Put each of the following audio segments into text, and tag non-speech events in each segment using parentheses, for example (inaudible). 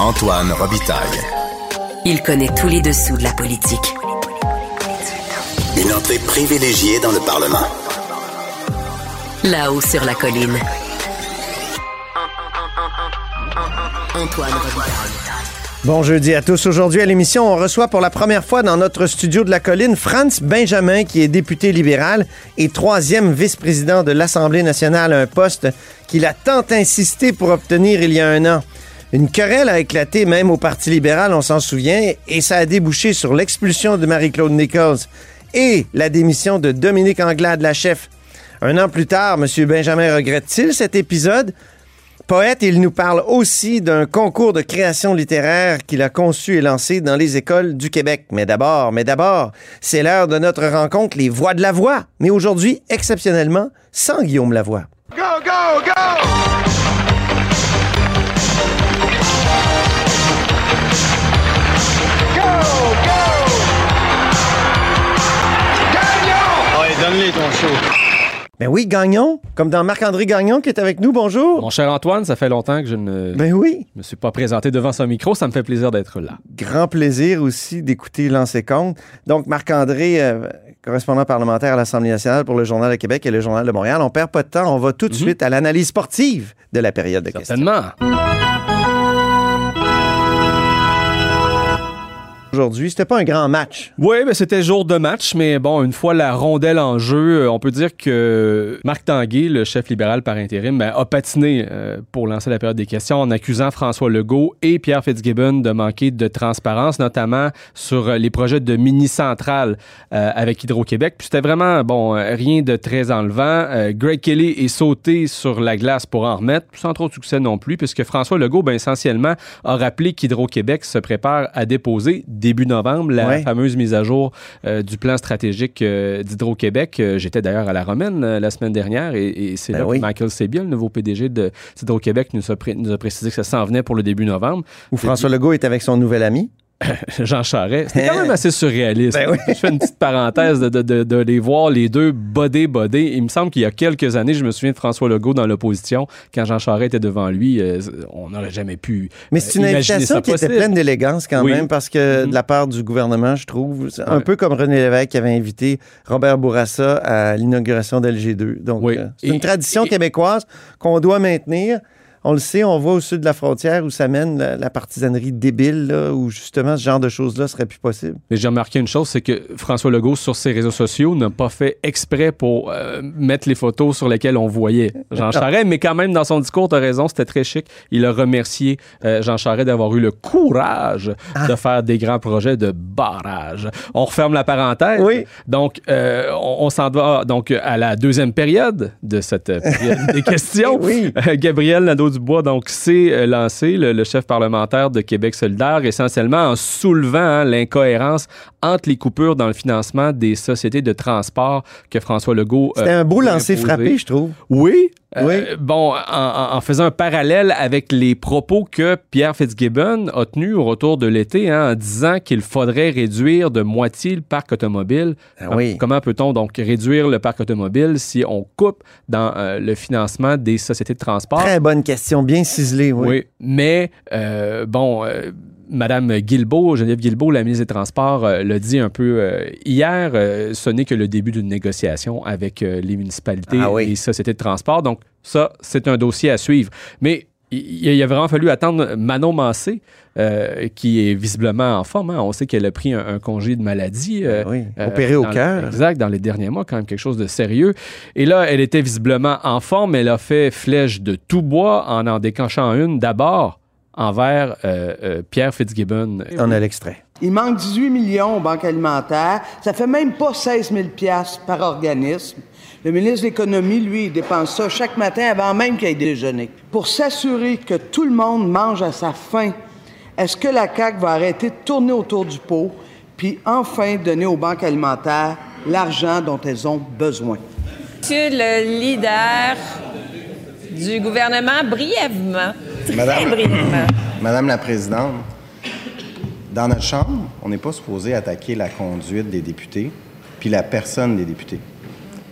Antoine Robitaille. Il connaît tous les dessous de la politique. Une entrée privilégiée dans le Parlement. Là-haut sur la colline. Antoine Robitaille. Bon jeudi à tous. Aujourd'hui à l'émission, on reçoit pour la première fois dans notre studio de la colline Franz Benjamin, qui est député libéral et troisième vice-président de l'Assemblée nationale, un poste qu'il a tant insisté pour obtenir il y a un an. Une querelle a éclaté même au Parti libéral, on s'en souvient, et ça a débouché sur l'expulsion de Marie-Claude Nichols et la démission de Dominique Anglade, la chef. Un an plus tard, M. Benjamin regrette-t-il cet épisode? Poète, il nous parle aussi d'un concours de création littéraire qu'il a conçu et lancé dans les écoles du Québec. Mais d'abord, mais d'abord, c'est l'heure de notre rencontre, les voix de la voix. Mais aujourd'hui, exceptionnellement, sans Guillaume Lavoie. Go, go, go! Ben oui, Gagnon, comme dans Marc-André Gagnon qui est avec nous. Bonjour. Mon cher Antoine, ça fait longtemps que je ne Ben oui. me suis pas présenté devant son micro. Ça me fait plaisir d'être là. Grand plaisir aussi d'écouter Lancer Compte. Donc, Marc-André, euh, correspondant parlementaire à l'Assemblée nationale pour le Journal de Québec et le Journal de Montréal. On perd pas de temps. On va tout de suite à l'analyse sportive de la période de questions. Certainement. Aujourd'hui, c'était pas un grand match. Oui, ben c'était jour de match, mais bon, une fois la rondelle en jeu, euh, on peut dire que Marc Tanguay, le chef libéral par intérim, ben, a patiné euh, pour lancer la période des questions en accusant François Legault et Pierre Fitzgibbon de manquer de transparence, notamment sur euh, les projets de mini-centrale euh, avec Hydro-Québec. Puis c'était vraiment, bon, rien de très enlevant. Greg Kelly est sauté sur la glace pour en remettre, sans trop de succès non plus, puisque François Legault, ben, essentiellement, a rappelé qu'Hydro-Québec se prépare à déposer début novembre la Ouais. fameuse mise à jour euh, du plan stratégique euh, d'Hydro-Québec. Euh, J'étais d'ailleurs à la Romaine la semaine dernière et, et c'est Ben là oui. que Michael Sebia, le nouveau PDG d'Hydro-Québec, nous, nous a précisé que ça s'en venait pour le début novembre. Où François Legault est avec son nouvel ami. (laughs) Jean Charest. C'était quand même assez surréaliste. Ben oui. Je fais une petite parenthèse de, de- de- de les voir les deux bodés bodés. Il me semble qu'il y a quelques années, je me souviens de François Legault dans l'opposition, quand Jean Charest était devant lui, euh, on n'aurait jamais pu. Mais c'est euh, une invitation qui était pleine d'élégance quand Oui. même, parce que Mhm. de la part du gouvernement, je trouve, un Ouais. peu comme René Lévesque qui avait invité Robert Bourassa à l'inauguration d'LG2. Donc, Oui. euh, c'est une tradition et- québécoise qu'on doit maintenir. On le sait, on voit au sud de la frontière où ça mène la, la partisanerie débile, là, où justement ce genre de choses-là serait plus possible. Mais j'ai remarqué une chose, c'est que François Legault, sur ses réseaux sociaux, n'a pas fait exprès pour euh, mettre les photos sur lesquelles on voyait Jean (laughs) Charest, mais quand même, dans son discours, tu as raison, c'était très chic. Il a remercié euh, Jean Charest d'avoir eu le courage Ah. de faire des grands projets de barrage. On referme la parenthèse. Oui. Donc, euh, on, on s'en va donc à la deuxième période de cette période des (laughs) questions. Oui. Euh, Gabriel Nadeau-Dubois, donc, s'est euh, lancé, le, le chef parlementaire de Québec solidaire, essentiellement en soulevant hein, l'incohérence entre les coupures dans le financement des sociétés de transport que François Legault. euh, C'était un beau lancer frappé, je trouve. Oui. Euh, Oui. bon, en, faisant un parallèle avec les propos que Pierre Fitzgibbon a tenus au retour de l'été, hein, en disant qu'il faudrait réduire de moitié le parc automobile. Ah oui. Comment peut-on donc réduire le parc automobile si on coupe dans euh, le financement des sociétés de transport? Très bonne question, bien ciselée, oui. Oui, mais euh, bon, Madame Guilbeault, Geneviève Guilbeault, la ministre des Transports, euh, l'a dit un peu euh, hier, euh, ce n'est que le début d'une négociation avec les municipalités Ah oui. et les sociétés de transport. Donc ça, c'est un dossier à suivre. Mais il, il a vraiment fallu attendre Manon Massé, qui est visiblement en forme. hein. On sait qu'elle a pris un, un congé de maladie. Oui, euh, opéré au cœur. Exact, dans les derniers mois, quand même quelque chose de sérieux. Et là, elle était visiblement en forme. Elle a fait flèche de tout bois en en déclenchant une d'abord envers euh, euh, Pierre Fitzgibbon. On a l'extrait. Il manque 18 millions aux banques alimentaires. Ça fait même pas 16 000 piastres par organisme. Le ministre de l'Économie, lui, il dépense ça chaque matin avant même qu'il ait déjeuné. Pour s'assurer que tout le monde mange à sa faim, est-ce que la CAQ va arrêter de tourner autour du pot puis enfin donner aux banques alimentaires l'argent dont elles ont besoin? Monsieur le leader du gouvernement, brièvement, très Madame- brièvement. Madame la Présidente, dans notre Chambre, on n'est pas supposé attaquer la conduite des députés puis la personne des députés.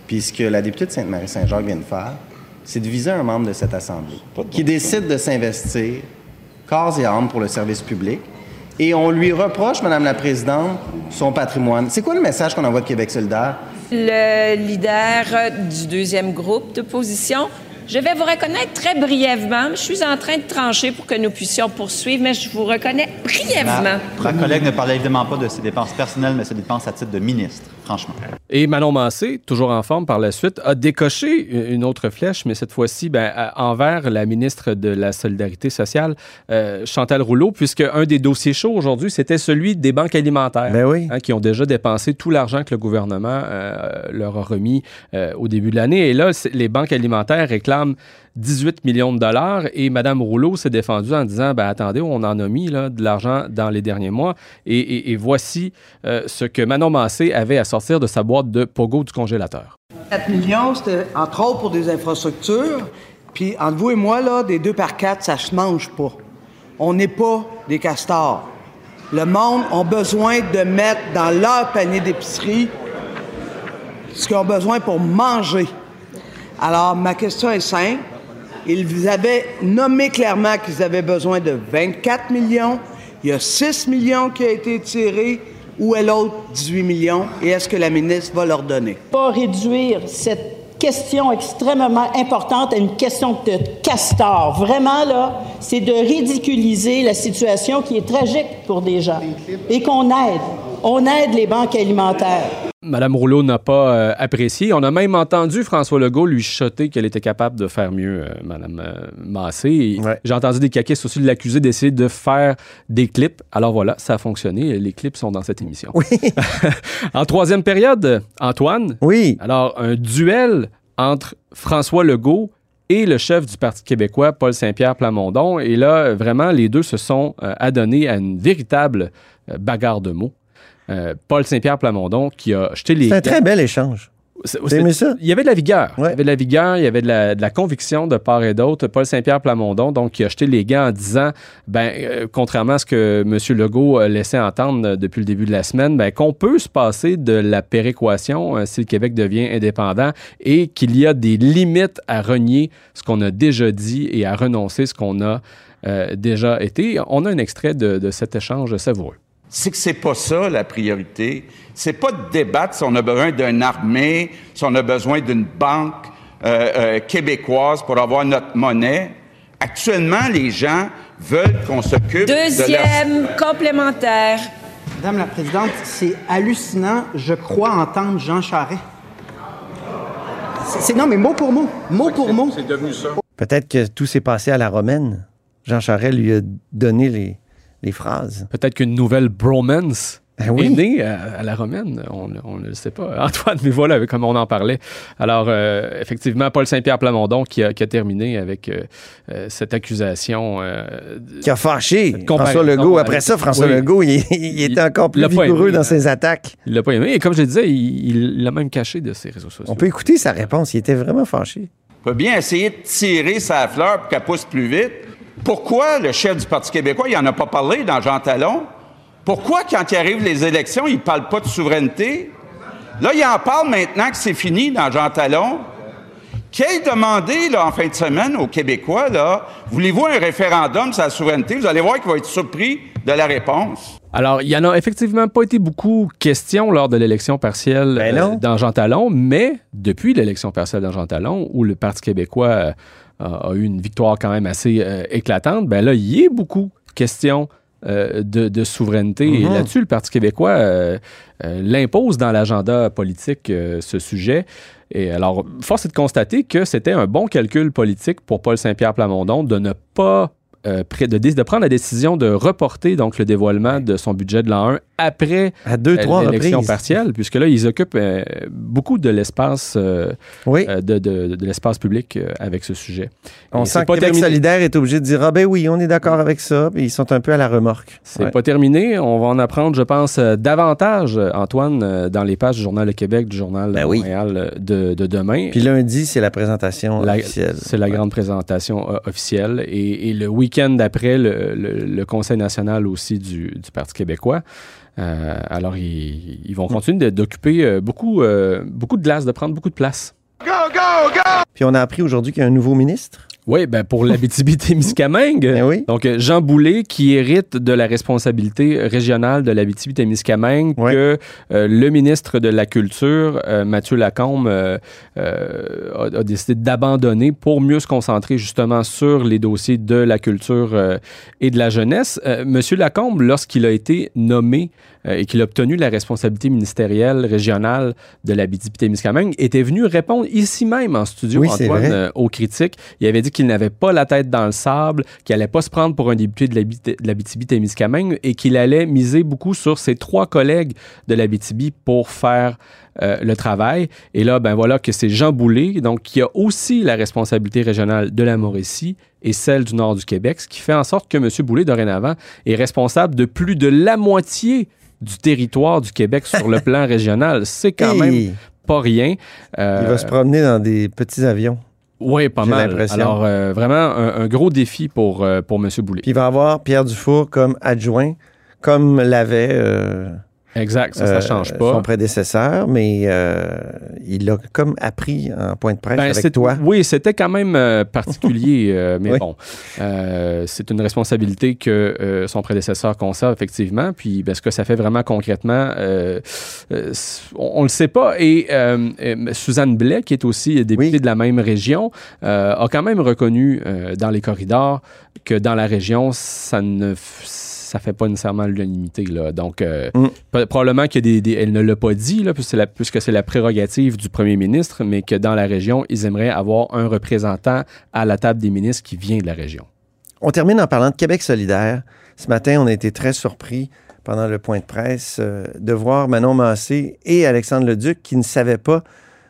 Puis ce que la députée de Sainte-Marie-Saint-Jacques vient de faire, c'est de viser un membre de cette Assemblée qui décide de s'investir corps et âme pour le service public. Et on lui reproche, Madame la Présidente, son patrimoine. C'est quoi le message qu'on envoie de Québec solidaire? Le leader du deuxième groupe d'opposition je vais vous reconnaître très brièvement. Je suis en train de trancher pour que nous puissions poursuivre, mais je vous reconnais brièvement. Ma, collègue ne parlait évidemment pas de ses dépenses personnelles, mais ses dépenses à titre de ministre, franchement. Et Manon Massé, toujours en forme par la suite, a décoché une autre flèche, mais cette fois-ci ben, envers la ministre de la Solidarité sociale, euh, Chantal Rouleau, puisque un des dossiers chauds aujourd'hui, c'était celui des banques alimentaires, ben hein, qui ont déjà dépensé tout l'argent que le gouvernement euh, leur a remis euh, au début de l'année. Et là, les banques alimentaires réclament 18 millions de dollars et Mme Rouleau s'est défendue en disant ben, attendez, on en a mis de l'argent dans les derniers mois et, voici euh, ce que Manon Massé avait à sortir de sa boîte de pogo du congélateur. 4 millions, c'était entre autres pour des infrastructures. Puis entre vous et moi, là, des deux par quatre, ça se mange pas. On n'est pas des castors. Le monde a besoin de mettre dans leur panier d'épicerie ce qu'ils ont besoin pour manger. Alors, ma question est simple. Ils avaient nommé clairement qu'ils avaient besoin de 24 millions. Il y a 6 millions qui ont été tirés. Où est l'autre 18 millions? Et est-ce que la ministre va leur donner? Pas réduire cette question extrêmement importante à une question de castor. Vraiment, là, c'est de ridiculiser la situation qui est tragique pour des gens et qu'on aide. On aide les banques alimentaires. Madame Rouleau n'a pas euh, apprécié. On a même entendu François Legault lui chuchoter qu'elle était capable de faire mieux, euh, Madame euh, Massé. J'ai entendu des caquistes aussi l'accuser d'essayer de faire des clips. Alors voilà, ça a fonctionné. Les clips sont dans cette émission. Oui. (laughs) en troisième période, Antoine. Oui. Alors, un duel entre François Legault et le chef du Parti québécois, Paul Saint-Pierre Plamondon. Et là, vraiment, les deux se sont adonnés à une véritable bagarre de mots. Euh, Paul Saint-Pierre Plamondon qui a jeté les. C'est un très bel échange. Vous aimé ça? Il y avait de la vigueur. Il y avait de la vigueur, il y avait de la, conviction de part et d'autre. Paul Saint-Pierre Plamondon, donc, qui a jeté les gants en disant, ben, euh, contrairement à ce que M. Legault laissait entendre depuis le début de la semaine, ben, qu'on peut se passer de la péréquation euh, si le Québec devient indépendant et qu'il y a des limites à renier ce qu'on a déjà dit et à renoncer ce qu'on a déjà été. On a un extrait de, de cet échange savoureux c'est que c'est pas ça la priorité. C'est pas de débattre si on a besoin d'une armée, si on a besoin d'une banque euh, euh, québécoise pour avoir notre monnaie. Actuellement, les gens veulent qu'on s'occupe Deuxième complémentaire. Madame la Présidente, c'est hallucinant, je crois entendre Jean Charest. C'est non, mais mot pour mot, mot pour mot. C'est devenu ça. Peut-être que tout s'est passé à la romaine. Jean Charest lui a donné les, les phrases. Peut-être qu'une nouvelle bromance ben est née à, la romaine. On ne le sait pas. (laughs) Antoine, mais voilà, comme on en parlait. Alors, euh, effectivement, Paul Saint-Pierre Plamondon qui a, terminé avec euh, euh, cette accusation. qui a fâché François Legault. Après ça, François Legault, il, était encore plus vigoureux dans ses attaques. Il l'a pas aimé. Et comme je le disais, il l'a même caché de ses réseaux sociaux. On peut écouter sa réponse. Il était vraiment fâché. On peut bien essayer de tirer sa fleur pour qu'elle pousse plus vite. Pourquoi le chef du Parti québécois, il n'en a pas parlé dans Jean Talon? Pourquoi, quand il arrive les élections, il ne parle pas de souveraineté? Là, il en parle maintenant que c'est fini dans Jean Talon. Qu'il demandé là, en fin de semaine aux Québécois, là, voulez-vous un référendum sur la souveraineté? Vous allez voir qu'il va être surpris de la réponse. Alors, il n'y en a effectivement pas été beaucoup question lors de l'élection partielle ben euh, dans Jean Talon, mais depuis l'élection partielle dans Jean Talon, où le Parti québécois euh, a, eu une victoire quand même assez euh, éclatante, ben là, il y a beaucoup question euh, de, souveraineté. Et mhm. là-dessus, le Parti québécois euh, l'impose dans l'agenda politique, ce sujet. Et alors, force est de constater que c'était un bon calcul politique pour Paul Saint-Pierre Plamondon de ne pas euh, de, de, prendre la décision de reporter donc le dévoilement de son budget de l'an 1 après à deux, euh, l'élection partielle, puisque là, ils occupent euh, beaucoup de l'espace oui. de, de, de l'espace public avec ce sujet. On sent que Québec solidaire est obligé de dire ah ben oui, on est d'accord avec ça, ils sont un peu à la remorque. C'est pas terminé. On va en apprendre, je pense, davantage, Antoine, dans les pages du Journal Le Québec, du Journal ben Montréal de, demain. Puis lundi, c'est la présentation officielle. C'est la grande présentation officielle. Et, et le week week-end d'après, le, Conseil national aussi du, Parti québécois. Euh, alors, ils, vont continuer d'occuper euh, beaucoup, euh, beaucoup de glace, de prendre beaucoup de place. Puis on a appris aujourd'hui qu'il y a un nouveau ministre. Oui, ben pour l'Abitibi-Témiscamingue. (laughs) Ben Donc, euh, Jean Boulet qui hérite de la responsabilité régionale de l'Abitibi-Témiscamingue que euh, le ministre de la Culture, euh, Mathieu Lacombe, euh, a, a décidé d'abandonner pour mieux se concentrer justement sur les dossiers de la culture et de la jeunesse. Monsieur Lacombe, lorsqu'il a été nommé et qu'il a obtenu la responsabilité ministérielle régionale de l'Abitibi-Témiscamingue, était venu répondre ici même en studio, Oui, Antoine, euh, aux critiques. Il avait dit qu'il n'avait pas la tête dans le sable, qu'il allait pas se prendre pour un député de l'Abit- de l'Abitibi-Témiscamingue et qu'il allait miser beaucoup sur ses trois collègues de l'Abitibi pour faire euh, le travail. Et là, ben voilà que c'est Jean Boulet, donc qui a aussi la responsabilité régionale de la Mauricie et celle du nord du Québec, ce qui fait en sorte que M. Boulet, dorénavant, est responsable de plus de la moitié du territoire du Québec sur le (laughs) plan régional. C'est quand Hey! même pas rien. Euh, Il va se promener dans des petits avions. oui, pas mal. Alors, euh, vraiment, un, un gros défi pour, euh, pour M. Boulet. Puis il va avoir Pierre Dufour comme adjoint, comme l'avait euh, Exact, ça, ça euh, change pas. son prédécesseur, mais euh, il l'a comme appris en point de presse Ben, avec c'est- toi. Oui, c'était quand même euh, particulier, (laughs) mais Oui. bon, c'est une responsabilité que son prédécesseur conserve effectivement. Puis, ben, ce que ça fait vraiment concrètement, on, le sait pas. Et Suzanne Blais, qui est aussi députée de la même région, a quand même reconnu dans les corridors que dans la région, ça ne ça fait pas nécessairement l'unanimité. Là. Donc, euh, Mm. probablement qu'elle ne l'a pas dit, là, puisque c'est la- puisque c'est la prérogative du premier ministre, mais que dans la région, ils aimeraient avoir un représentant à la table des ministres qui vient de la région. On termine en parlant de Québec solidaire. Ce matin, on a été très surpris pendant le point de presse euh, de voir Manon Massé et Alexandre Leduc qui ne savaient pas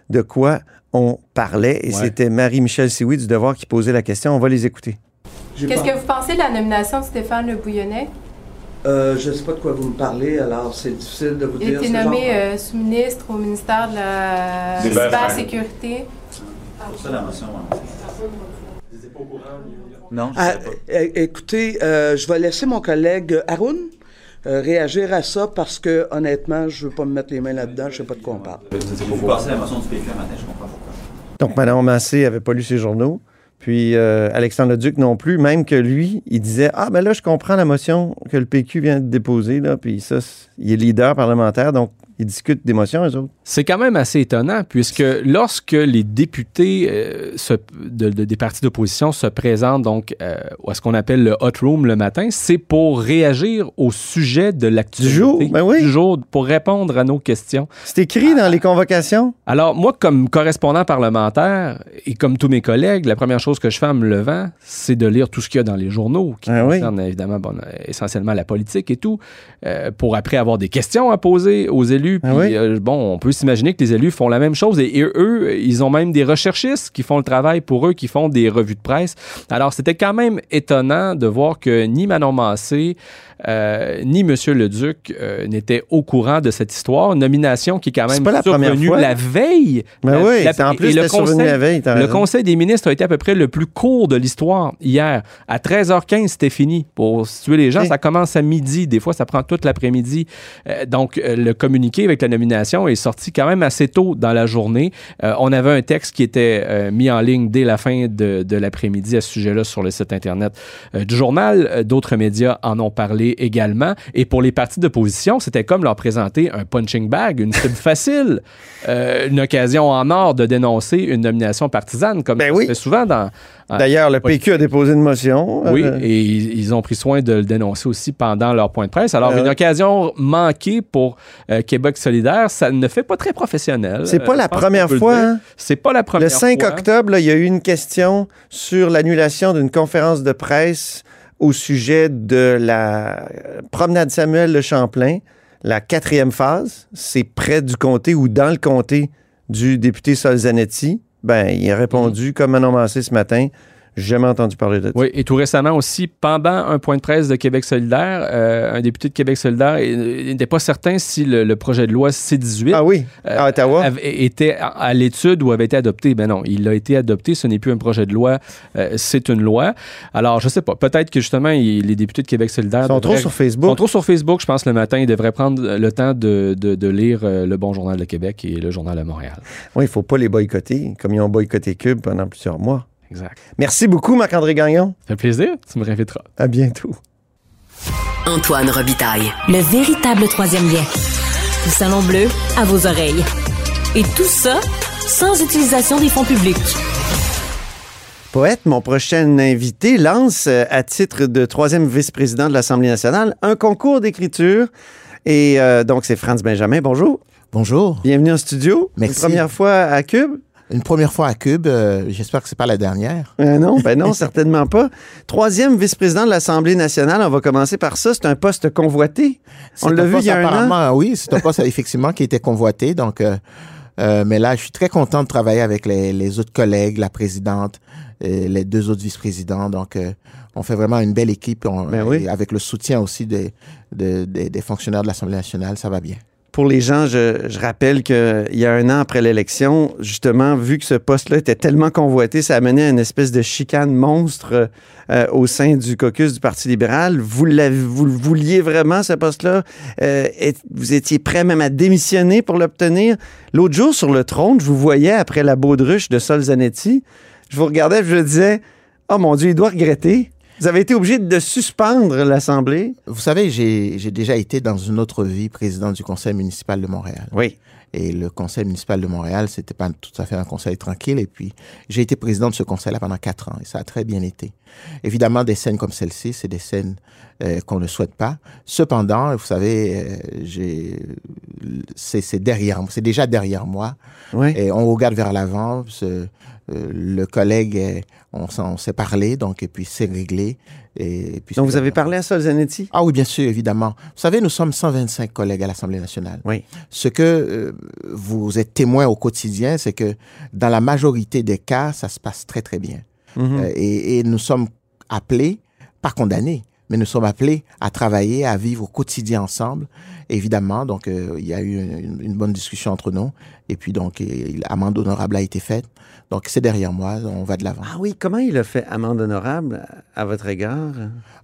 de quoi on parlait. Et Ouais. c'était Marie-Michel Sioui du Devoir qui posait la question. On va les écouter. Qu'est-ce que vous pensez de la nomination de Stéphane Le Bouillonnet? Euh, je ne sais pas de quoi vous me parlez, alors c'est difficile de vous Il a dire. été ce nommé genre. euh, sous-ministre au ministère de la cybersécurité. Pour ça, la motion. Non, je Ah, pas. é- écoutez, euh, je vais laisser mon collègue Haroun euh, réagir à ça parce que, honnêtement, je ne veux pas me mettre les mains là-dedans, je ne sais pas de quoi on parle. Vous passez la motion du PQ matin, je comprends pourquoi. Donc, Manon Massé n'avait pas lu ses journaux. Puis euh, Alexandre Leduc non plus, même que lui, il disait Ah, ben là, je comprends la motion que le PQ vient de déposer, là, puis ça, il est leader parlementaire, donc ils discutent des motions, eux autres. C'est quand même assez étonnant, puisque lorsque les députés euh, se- de- de- des partis d'opposition se présentent donc euh, à ce qu'on appelle le hot room le matin, c'est pour réagir au sujet de l'actualité Du jour, ben oui. du jour, pour répondre à nos questions. C'est écrit dans les convocations. Alors, moi, comme correspondant parlementaire et comme tous mes collègues, la première chose que je fais en me levant, c'est de lire tout ce qu'il y a dans les journaux, qui Ah oui. concerne évidemment bon, essentiellement la politique et tout, euh, pour après avoir des questions à poser aux élus. Ah Puis, oui? euh, bon, on peut s'imaginer que les élus font la même chose et, et eux, ils ont même des recherchistes qui font le travail pour eux, qui font des revues de presse. Alors, c'était quand même étonnant de voir que ni Manon Massé, euh, ni M. Leduc euh, n'étaient au courant de cette histoire. Une nomination qui est quand même pas la première survenue fois. la veille. Ben La- oui, la- en plus, le conseil- la veille, Le. Conseil des ministres a été à peu près le plus court de l'histoire hier. À 13h15, c'était fini. Pour situer les gens, ça commence à midi. Des fois, ça prend toute l'après-midi. Euh, donc, le communiqué avec la nomination est sorti quand même assez tôt dans la journée. Euh, on avait un texte qui était euh, mis en ligne dès la fin de, de l'après-midi à ce sujet-là sur le site Internet euh, du journal. D'autres médias en ont parlé également. Et pour les partis d'opposition, c'était comme leur présenter un punching bag, une cible (laughs) facile, une occasion en or de dénoncer une nomination partisane, comme ça se fait souvent dans... Ben D'ailleurs, le PQ a déposé une motion. oui, et ils, ils ont pris soin de le dénoncer aussi pendant leur point de presse. Alors, Euh, une occasion manquée pour euh, Québec solidaire, ça ne fait pas très professionnel. C'est pas Euh, la première le fois, hein? C'est pas la première Le 5 fois. octobre, là, il y a eu une question sur l'annulation d'une conférence de presse au sujet de la euh, promenade Samuel de Champlain, la quatrième phase. C'est près du comté ou dans le comté du député Solzanetti. Ben, il a répondu, Mm. comme Manon Massé ce matin, jamais entendu parler de ça. Oui, et tout récemment aussi, pendant un point de presse de Québec solidaire, euh, un député de Québec solidaire n'était pas certain si le, le projet de loi C-18 Ah oui, à Ottawa. avait- était à, à l'étude ou avait été adopté. Ben non, il a été adopté, ce n'est plus un projet de loi, euh, c'est une loi. Alors, je sais pas, peut-être que justement, il- les députés de Québec solidaire... Ils sont trop sur Facebook. sont trop sur Facebook, je pense, le matin. Ils devraient prendre le temps de, de- de lire euh, le Bon Journal de Québec et le Journal de Montréal. Oui, il faut pas les boycotter, comme ils ont boycotté Cube pendant plusieurs mois. Exact. Merci beaucoup, Marc-André Gagnon. Ça fait plaisir. Tu me réinviteras. À bientôt. Antoine Robitaille. Le véritable troisième lien. Du Salon Bleu à vos oreilles. Et tout ça sans utilisation des fonds publics. Poète, mon prochain invité, lance, euh, à titre de troisième vice-président de l'Assemblée nationale, un concours d'écriture. Et euh, donc, c'est Franz Benjamin. Bonjour. Bonjour. Bienvenue en studio. Merci. Une première fois à Cube. Une première fois à Cube. euh, J'espère que c'est pas la dernière. Euh, non, ben non, (laughs) certainement pas. Troisième vice-président de l'Assemblée nationale, on va commencer par ça. C'est un poste convoité. On l'a vu il y a un an. apparemment, Oui, c'est un poste (laughs) effectivement qui était convoité. Donc, euh, euh, mais là, je suis très content de travailler avec les, les autres collègues, la présidente, et les deux autres vice-présidents. Donc, euh, on fait vraiment une belle équipe. On- Ben oui. avec le soutien aussi des, des, des- des fonctionnaires de l'Assemblée nationale, ça va bien. Pour les gens, je, je rappelle qu'il y a un an après l'élection, justement, vu que ce poste-là était tellement convoité, ça a mené à une espèce de chicane monstre euh, au sein du caucus du Parti libéral. Vous, vous vouliez vraiment, ce poste-là? Euh, vous étiez prêt même à démissionner pour l'obtenir? L'autre jour, sur le trône, je vous voyais après la baudruche de Sol Zanetti. Je vous regardais et je disais, oh mon Dieu, il doit regretter. Vous avez été obligé de suspendre l'Assemblée. Vous savez, j'ai déjà été dans une autre vie président du conseil municipal de Montréal. Oui. Et le conseil municipal de Montréal, c'était pas tout à fait un conseil tranquille. Et puis, j'ai été président de ce conseil-là pendant quatre ans et ça a très bien été. Évidemment, des scènes comme celle-ci, c'est des scènes euh, qu'on ne souhaite pas. Cependant, vous savez, euh, c'est derrière, c'est déjà derrière moi. Oui. Et on regarde vers l'avant. euh, le collègue, on, s'est parlé, donc et puis c'est réglé. Et, puis Donc, vous avez parlé à Sol Zanetti? ah oui, bien sûr, évidemment. Vous savez, nous sommes 125 collègues à l'Assemblée nationale. Oui. Ce que euh, vous êtes témoin au quotidien, c'est que dans la majorité des cas, ça se passe très, très bien. Euh, et, et nous sommes appelés, pas condamnés, mais nous sommes appelés à travailler, à vivre au quotidien ensemble. Évidemment, donc euh, il y a eu une, une bonne discussion entre nous. Et puis donc, et- l'amende honorable a été faite. Donc c'est derrière moi, on va de l'avant. Ah oui, comment il a fait amende honorable à, à votre égard?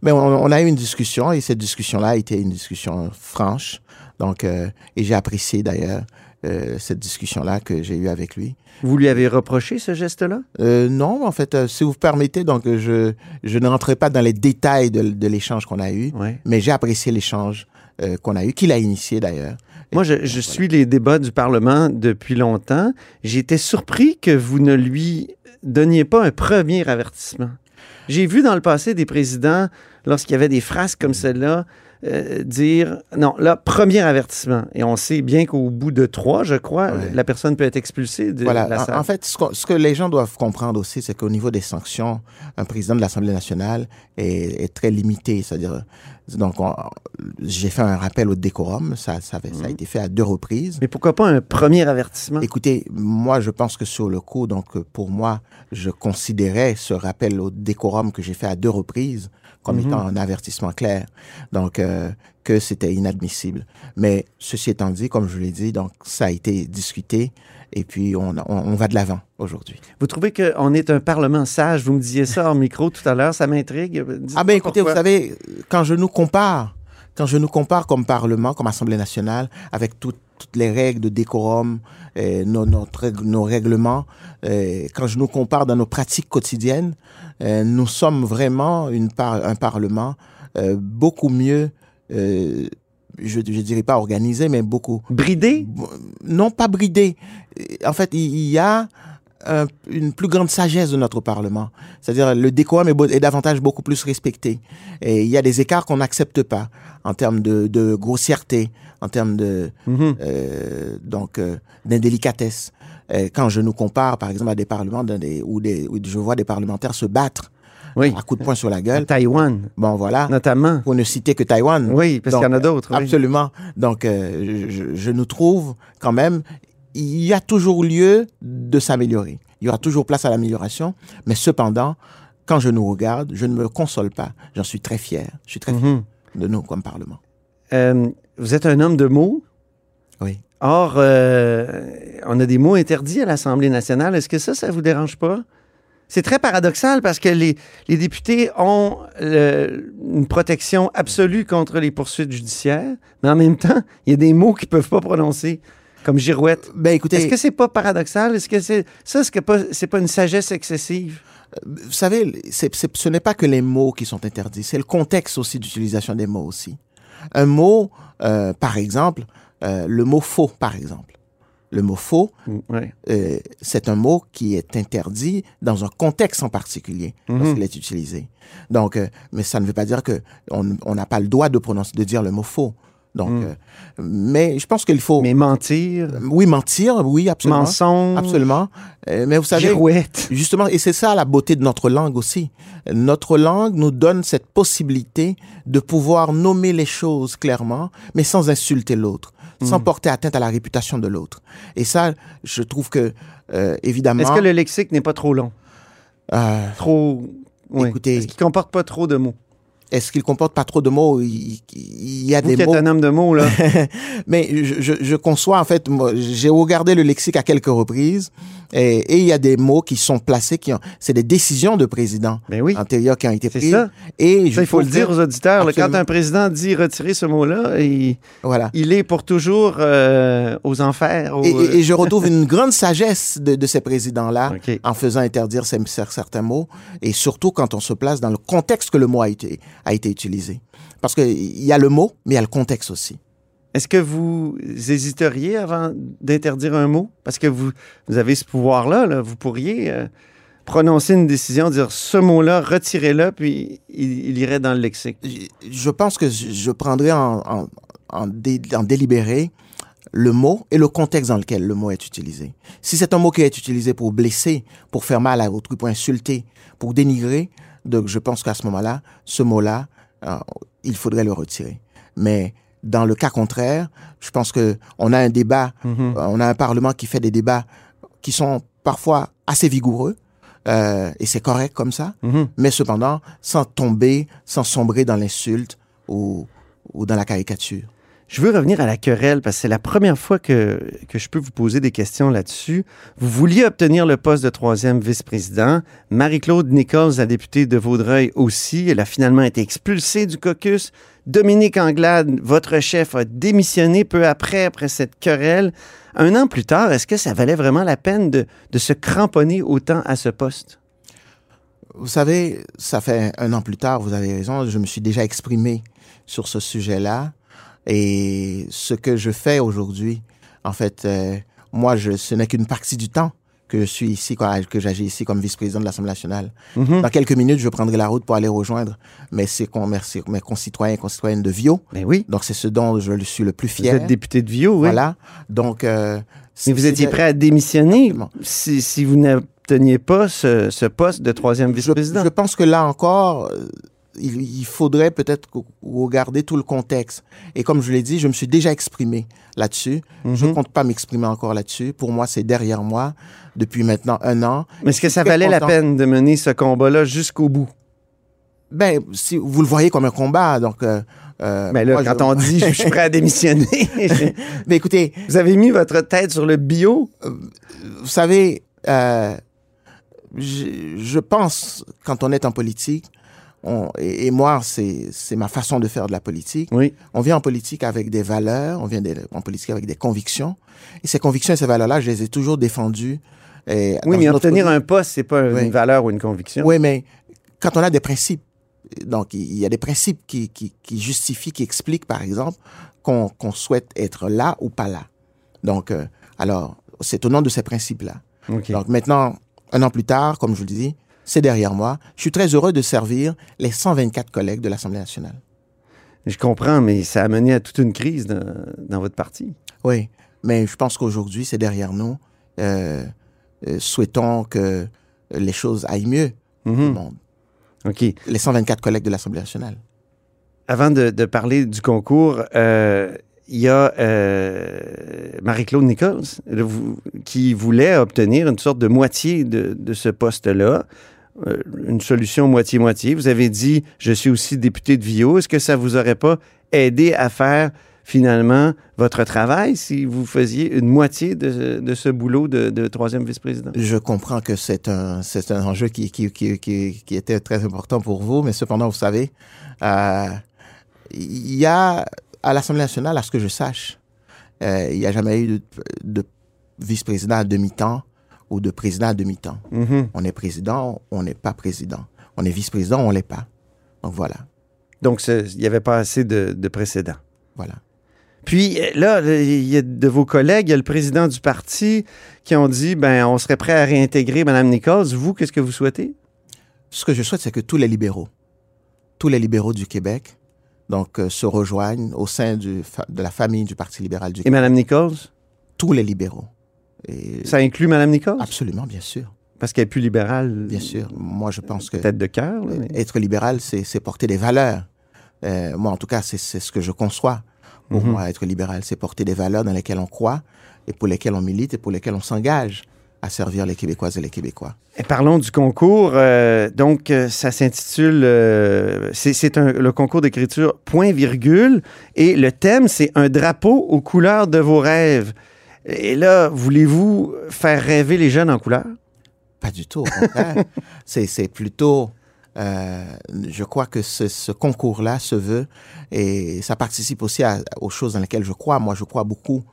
Mais on, on a eu une discussion et cette discussion-là a été une discussion franche. Donc, euh, et j'ai apprécié d'ailleurs euh, cette discussion-là que j'ai eue avec lui. Vous lui avez reproché ce geste-là? Euh, non, en fait, euh, si vous permettez, donc je, je ne rentrerai pas dans les détails de, de l'échange qu'on a eu, Ouais. mais j'ai apprécié l'échange qu'on a eu, qu'il a initié d'ailleurs. Moi, je, je suis les débats du Parlement depuis longtemps. Été surpris que vous ne lui donniez pas un premier avertissement. J'ai vu dans le passé des présidents, lorsqu'il y avait des phrases comme celle-là, euh, dire non, là, premier avertissement. Et on sait bien qu'au bout de trois, je crois, Ouais. la personne peut être expulsée de Voilà. la En- salle. En, fait, ce, que les gens doivent comprendre aussi, c'est qu'au niveau des sanctions, un président de l'Assemblée nationale est, est très limité. C'est-à-dire, donc, on- j'ai fait un rappel au décorum. Ça, ça, avait- ça a été fait à deux reprises. Mais pourquoi pas un premier avertissement? Écoutez, moi, je pense que sur le coup, donc, pour moi, je considérais ce rappel au décorum que j'ai fait à deux reprises comme Mhm. étant un avertissement clair. Donc, euh, que c'était inadmissible. Mais ceci étant dit, comme je l'ai dit, donc, ça a été discuté et puis on, on, on va de l'avant aujourd'hui. Vous trouvez qu'on est un Parlement sage? Vous me disiez ça en micro tout à l'heure, ça m'intrigue. Ah ben écoutez, pourquoi. vous savez, quand je nous compare, quand je nous compare comme Parlement, comme Assemblée nationale, avec tout- toutes les règles de décorum, euh, nos, notre règle- nos règlements, euh, quand je nous compare dans nos pratiques quotidiennes, euh, nous sommes vraiment une par- un Parlement euh, beaucoup mieux, euh, je ne dirais pas organisé, mais beaucoup... Bridé? Non, pas bridé. En fait, il y a un- une plus grande sagesse de notre Parlement. C'est-à-dire le décorum est, est davantage beaucoup plus respecté. Et il y a des écarts qu'on n'accepte pas en termes de, de grossièreté, en termes de Mhm. euh, donc euh, d'indélicatesse. Euh, quand je nous compare, par exemple, à des parlements dans des, où, des, où je vois des parlementaires se battre Oui. à coups de poing sur la gueule. Taïwan, Bon, voilà. notamment. Pour ne citer que Taïwan. Oui, parce qu'il y en a d'autres. oui. Absolument. Donc, euh, je, je nous trouve quand même, il y a toujours lieu de s'améliorer. Il y aura toujours place à l'amélioration. Mais cependant, quand je nous regarde, je ne me console pas. J'en suis très fier. Je suis très fier Mhm. de nous comme Parlement. Euh, vous êtes un homme de mots. Oui. Or, euh, on a des mots interdits à l'Assemblée nationale. Est-ce que ça, ça vous dérange pas? C'est très paradoxal parce que les, les députés ont le- une protection absolue contre les poursuites judiciaires, mais en même temps, il y a des mots qu'ils peuvent pas prononcer, comme girouette. Ben, écoutez. Est-ce que c'est pas paradoxal? Est-ce que c'est ça, est-ce que pas- c'est pas une sagesse excessive? Vous savez, ce n'est pas que les mots qui sont interdits, c'est le contexte aussi d'utilisation des mots aussi. Un mot, euh, par exemple, euh, le mot faux, par exemple. Le mot faux, euh, c'est un mot qui est interdit dans un contexte en particulier lorsqu'il est utilisé. Donc, euh, mais ça ne veut pas dire que on on n'a pas le droit de prononcer, de dire le mot faux. Donc, Mhm. euh, mais je pense qu'il faut. Mais mentir. Oui, mentir, oui, absolument. Mensonge. Absolument. Euh, mais vous savez. Girouette. Justement, et c'est ça la beauté de notre langue aussi. Notre langue nous donne cette possibilité de pouvoir nommer les choses clairement, mais sans insulter l'autre, sans Mm. porter atteinte à la réputation de l'autre. Et ça, je trouve que, euh, évidemment. Est-ce que le lexique n'est pas trop long? Trop. oui. Écoutez. Est-ce qu'il comporte pas trop de mots? Est-ce qu'il comporte pas trop de mots? Il, il y a Vous des qui êtes mots. un homme de mots, là. (laughs) Mais je, je, je conçois, en fait, j'ai regardé le lexique à quelques reprises et, et il y a des mots qui sont placés, qui ont, c'est des décisions de président antérieurs qui ont été prises. ça. Et Ça, il faut le dire aux auditeurs. là, quand un président dit retirer ce mot-là, il, voilà. il est pour toujours euh, aux enfers. aux- Et, et- et je retrouve (laughs) une grande sagesse de, de ces présidents-là en faisant interdire ces- certains mots, et surtout quand on se place dans le contexte que le mot a été, a été utilisé. Parce qu'il y a le mot, mais il y a le contexte aussi. Est-ce que vous hésiteriez avant d'interdire un mot? Parce que vous, vous avez ce pouvoir-là. là. Vous pourriez euh, prononcer une décision, dire ce mot-là, retirez-le, puis il, il irait dans le lexique. Je pense que je, prendrais en, en, en, dé- en délibéré le mot et le contexte dans lequel le mot est utilisé. Si c'est un mot qui est utilisé pour blesser, pour faire mal à autrui, pour insulter, pour dénigrer, donc je pense qu'à ce moment-là, ce mot-là, euh, il faudrait le retirer. Mais dans le cas contraire, je pense que on a un débat, Mhm. euh, on a un parlement qui fait des débats qui sont parfois assez vigoureux. euh, et c'est correct comme ça, Mhm. mais cependant sans tomber, sans sombrer dans l'insulte ou, ou dans la caricature. Je veux revenir à la querelle parce que c'est la première fois que, que je peux vous poser des questions là-dessus. Vous vouliez obtenir le poste de troisième vice-président. Marie-Claude Nichols, la députée de Vaudreuil aussi, elle a finalement été expulsée du caucus. Dominique Anglade, votre chef, a démissionné peu après, après cette querelle. Un an plus tard, est-ce que ça valait vraiment la peine de, de se cramponner autant à ce poste? Vous savez, ça fait un an plus tard, vous avez raison, je me suis déjà exprimé sur ce sujet-là. Et ce que je fais aujourd'hui, en fait, euh, moi, je, ce n'est qu'une partie du temps que je suis ici, quoi, que j'agis ici comme vice-président de l'Assemblée nationale. Mhm. Dans quelques minutes, je prendrai la route pour aller rejoindre mes, concitoyens et concitoyennes de Vio. Mais oui. Donc, c'est ce dont je suis le plus Vous fier. êtes député de Vio, oui. Voilà. Donc, euh, Mais vous étiez prêt à démissionner si, si vous n'obteniez pas ce, ce poste de troisième vice-président? Je pense que là encore, euh, il, il faudrait peut-être regarder tout le contexte. Et comme je l'ai dit, je me suis déjà exprimé là-dessus. Je ne Mhm. compte pas m'exprimer encore là-dessus. Pour moi, c'est derrière moi depuis maintenant un an. Mais est-ce que ça valait la peine de mener ce combat-là jusqu'au bout? Ben, si vous le voyez comme un combat, donc. Euh, euh, Mais là, moi, quand je- on dit je suis prêt à démissionner, (laughs) Mais écoutez, vous avez mis votre tête sur le bio? vous savez, euh, je, je pense quand on est en politique, on- et, et moi, c'est ma façon de faire de la politique. Oui. On vient en politique avec des valeurs, on vient de- en politique avec des convictions. Et ces convictions et ces valeurs-là, je les ai toujours défendues. Et Oui, mais obtenir un poste, c'est pas Oui. une valeur ou une conviction. Oui, mais quand on a des principes, donc il y a des principes qui, qui, qui justifient, qui expliquent, par exemple, qu'on souhaite être là ou pas là. Donc, euh, alors, c'est au nom de ces principes-là. Donc maintenant, un an plus tard, comme je vous le dis, c'est derrière moi. Je suis très heureux de servir les 124 collègues de l'Assemblée nationale. Je comprends, mais ça a mené à toute une crise dans, dans votre parti. Oui, mais je pense qu'aujourd'hui, c'est derrière nous. Euh, euh, souhaitons que les choses aillent mieux. Mhm. Le monde. OK. Les 124 collègues de l'Assemblée nationale. Avant de, de parler du concours, euh, il y a euh, Marie-Claude Nichols le- vous- qui voulait obtenir une sorte de moitié de, de ce poste-là, une solution moitié-moitié. Vous avez dit, je suis aussi député de Vio. Est-ce que ça vous aurait pas aidé à faire finalement votre travail si vous faisiez une moitié de, ce boulot de, troisième vice-président? Je comprends que c'est un, c'est un enjeu qui, qui, qui était très important pour vous, mais cependant, vous savez, euh, il y a à l'Assemblée nationale, à ce que je sache, euh, il n'y a jamais eu de, de vice-président à demi-temps ou de président à demi-temps. Mhm. On est président, on n'est pas président. On est vice-président, on l'est pas. Donc voilà. Donc, il n'y avait pas assez de, de précédents. Voilà. Puis euh, là, il y a de vos collègues, il y a le président du parti qui ont dit, ben, on serait prêt à réintégrer Mme Nichols. Vous, qu'est-ce que vous souhaitez? Ce que je souhaite, c'est que tous les libéraux, tous les libéraux du Québec, donc, euh, se rejoignent au sein du de la famille du Parti libéral du Et Québec. Mme Nichols? Tous les libéraux. Et- Ça inclut Mme Nichols? Absolument, bien sûr. Parce qu'elle est plus libérale. Bien sûr. Moi, je pense que Tête de cœur. mais- être libéral, c'est porter des valeurs. Euh, moi, en tout cas, c'est ce que je conçois. Pour Mhm. moi, être libéral, c'est porter des valeurs dans lesquelles on croit et pour lesquelles on milite et pour lesquelles on s'engage à servir les Québécoises et les Québécois. Et parlons du concours. euh, donc, euh, ça s'intitule. euh, c'est le concours d'écriture point virgule. Et le thème, c'est un drapeau aux couleurs de vos rêves. Et là, voulez-vous faire rêver les jeunes en couleurs? Pas du tout, au contraire. (laughs) c'est plutôt... euh, je crois que ce, ce concours-là se veut et ça participe aussi à- aux choses dans lesquelles je crois. Moi, je crois beaucoup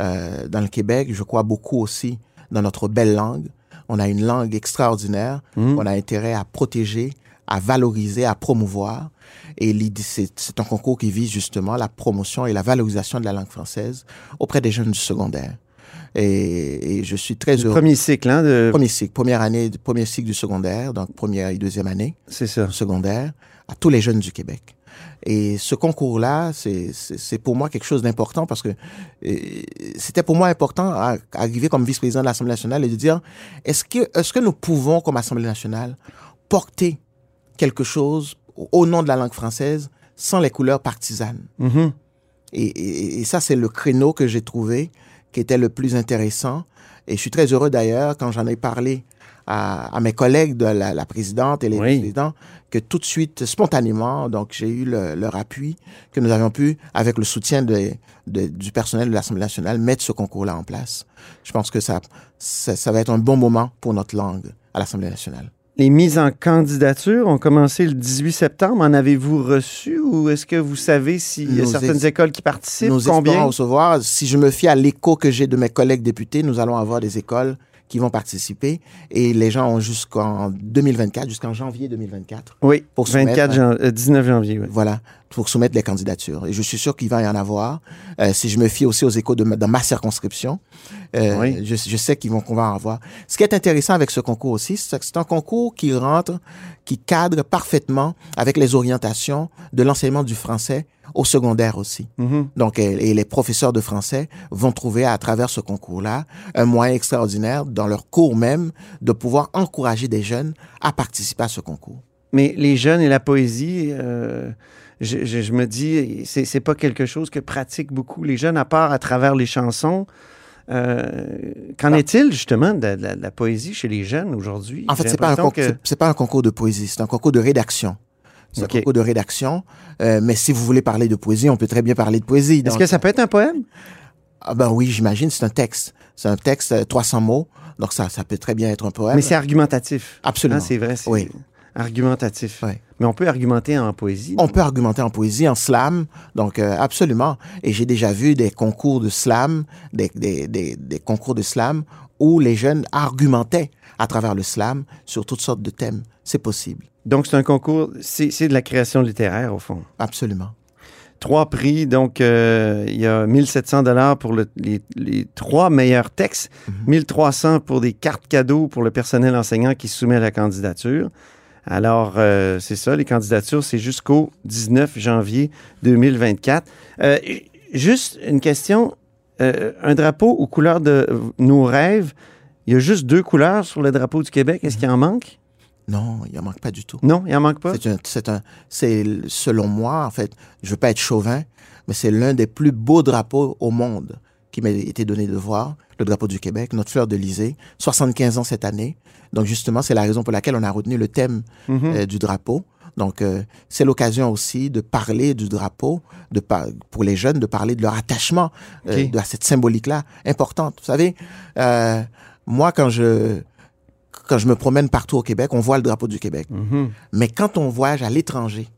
euh, dans le Québec. Je crois beaucoup aussi dans notre belle langue. On a une langue extraordinaire. Mhm. On a intérêt à protéger, à valoriser, à promouvoir. Et c'est un concours qui vise justement la promotion et la valorisation de la langue française auprès des jeunes du secondaire. Et, et je suis très heureux. Premier cycle, hein? De... Premier cycle, première année, premier cycle du secondaire, donc première et deuxième année. C'est ça. Secondaire, à tous les jeunes du Québec. Et ce concours-là, c'est- pour moi quelque chose d'important parce que euh, c'était pour moi important à, à arriver comme vice-président de l'Assemblée nationale et de dire est-ce que, est que nous pouvons, comme Assemblée nationale, porter quelque chose au- nom de la langue française sans les couleurs partisanes? Mhm. et, et- et ça, c'est le créneau que j'ai trouvé qui était le plus intéressant. Et je suis très heureux d'ailleurs quand j'en ai parlé à, à mes collègues de la, la présidente et les Oui. présidents que tout de suite, spontanément, donc j'ai eu le- leur appui, que nous avions pu, avec le soutien de- de- du personnel de l'Assemblée nationale, mettre ce concours-là en place. Je pense que ça, ça, ça va être un bon moment pour notre langue à l'Assemblée nationale. Les mises en candidature ont commencé le 18 septembre. En avez-vous reçu ou est-ce que vous savez s'il y a certaines écoles qui participent? Nous Combien? espérons recevoir. Si je me fie à l'écho que j'ai de mes collègues députés, nous allons avoir des écoles qui vont participer et les gens ont jusqu'en 2024, jusqu'en janvier 2024. Oui, pour 24 soumettre, jan- euh, 19 janvier. oui. Voilà, pour soumettre les candidatures. Et je suis sûr qu'il va y en avoir. Euh, si je me fie aussi aux échos de ma, dans ma circonscription, euh, Oui. je, je sais qu'ils vont qu'on va en avoir. Ce qui est intéressant avec ce concours aussi, c'est que c'est un concours qui rentre, qui cadre parfaitement avec les orientations de l'enseignement du français au secondaire aussi. Mhm. Donc, et, et les professeurs de français vont trouver à travers ce concours-là un moyen extraordinaire dans leur cours même de pouvoir encourager des jeunes à participer à ce concours. Mais les jeunes et la poésie, euh, je, je- je me dis, c'est pas quelque chose que pratiquent beaucoup les jeunes, à part à travers les chansons. Euh, Qu'en est-il justement de, la- de la poésie chez les jeunes aujourd'hui? En fait, pas un que- c'est- c'est pas un concours de poésie, c'est un concours de rédaction. C'est Ok. un concours de rédaction. Euh, mais si vous voulez parler de poésie, on peut très bien parler de poésie. Est-ce que ça peut être un poème? Ah ben oui, j'imagine, c'est un texte. C'est un texte, euh, 300 mots. Donc ça, ça peut très bien être un poème. Mais c'est argumentatif. Absolument. Hein, c'est vrai, c'est Oui. argumentatif. Oui. Mais on peut argumenter en poésie. On peut argumenter en poésie, en slam, donc euh, absolument. Et j'ai déjà vu des concours de slam, des, des, des, des concours de slam où les jeunes argumentaient à travers le slam sur toutes sortes de thèmes. C'est possible, Donc, c'est un concours, c'est de la création littéraire, au fond. absolument. Trois prix, donc euh, il y a 1700 dollars pour le- les, les trois meilleurs textes, Mhm. 1300 pour des cartes cadeaux pour le personnel enseignant qui soumet la candidature. Alors, euh, c'est ça, les candidatures, c'est jusqu'au 19 janvier 2024. Euh, juste une question, un drapeau aux couleurs de nos rêves, il y a juste deux couleurs sur le drapeau du Québec, est-ce qu'il en manque? Non, il n'en manque pas du tout. Non, il en manque pas? C'est un, c'est un, c'est selon moi, en fait, je veux pas être chauvin, mais c'est l'un des plus beaux drapeaux au monde qui m'a été donné de voir, le drapeau du Québec, notre fleur de l'Élysée, 75 ans cette année. Donc justement, c'est la raison pour laquelle on a retenu le thème Mhm. euh, du drapeau. Donc euh, c'est l'occasion aussi de parler du drapeau, de par- pour les jeunes, de parler de leur attachement euh, de, à cette symbolique-là importante. Vous savez, euh, moi quand je quand je me promène partout au Québec, on voit le drapeau du Québec. Mhm. Mais quand on voyage à l'étranger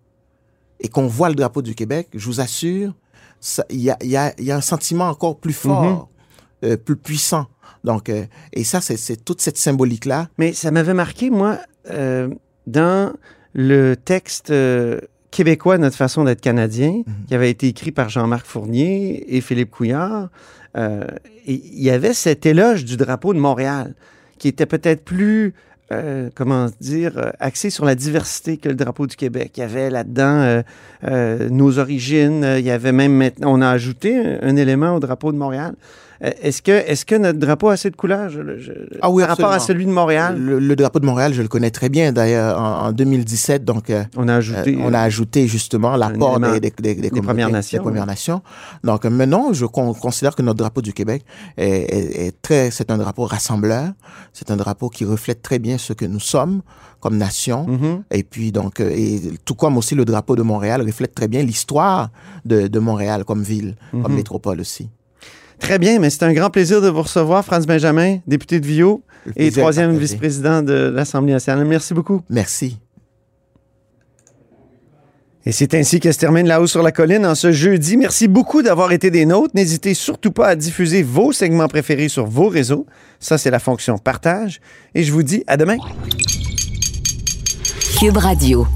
et qu'on voit le drapeau du Québec, je vous assure, il y a, il y a- il y a un sentiment encore plus fort euh, plus puissant. Donc, euh, et ça, c'est- c'est toute cette symbolique-là. Mais ça m'avait marqué, moi, euh, dans le texte québécois, Notre façon d'être canadien, qui avait été écrit par Jean-Marc Fournier et Philippe Couillard, il y avait cet éloge du drapeau de Montréal, qui était peut-être plus, euh, comment dire, euh, axé sur la diversité que le drapeau du Québec. Il y avait là-dedans euh, nos origines, il y avait même on a ajouté un élément au drapeau de Montréal. Euh, Est-ce que, est que notre drapeau a assez de couleurs? Je- je- Ah oui, par rapport à celui de Montréal? Le, le drapeau de Montréal, je le connais très bien. D'ailleurs, en, en 2017, donc, euh, On a ajouté, euh, on a ajouté justement l'apport des, des, des, des des communautés- Premières Nations. Donc maintenant, je con- considère que notre drapeau du Québec est, est- est très, c'est un drapeau rassembleur. C'est un drapeau qui reflète très bien ce que nous sommes comme nation. Mhm. Et puis donc, et tout comme aussi le drapeau de Montréal reflète très bien l'histoire de, de Montréal comme ville, comme Mhm. métropole aussi. Très bien, mais c'est un grand plaisir de vous recevoir, Franz Benjamin, député de Viau Le et troisième vice-président de l'Assemblée nationale. Merci beaucoup. Merci. Et c'est ainsi que se termine La Haut sur la Colline en ce jeudi. Merci beaucoup d'avoir été des nôtres. N'hésitez surtout pas à diffuser vos segments préférés sur vos réseaux. Ça, c'est la fonction partage. Et je vous dis à demain. Cube Radio.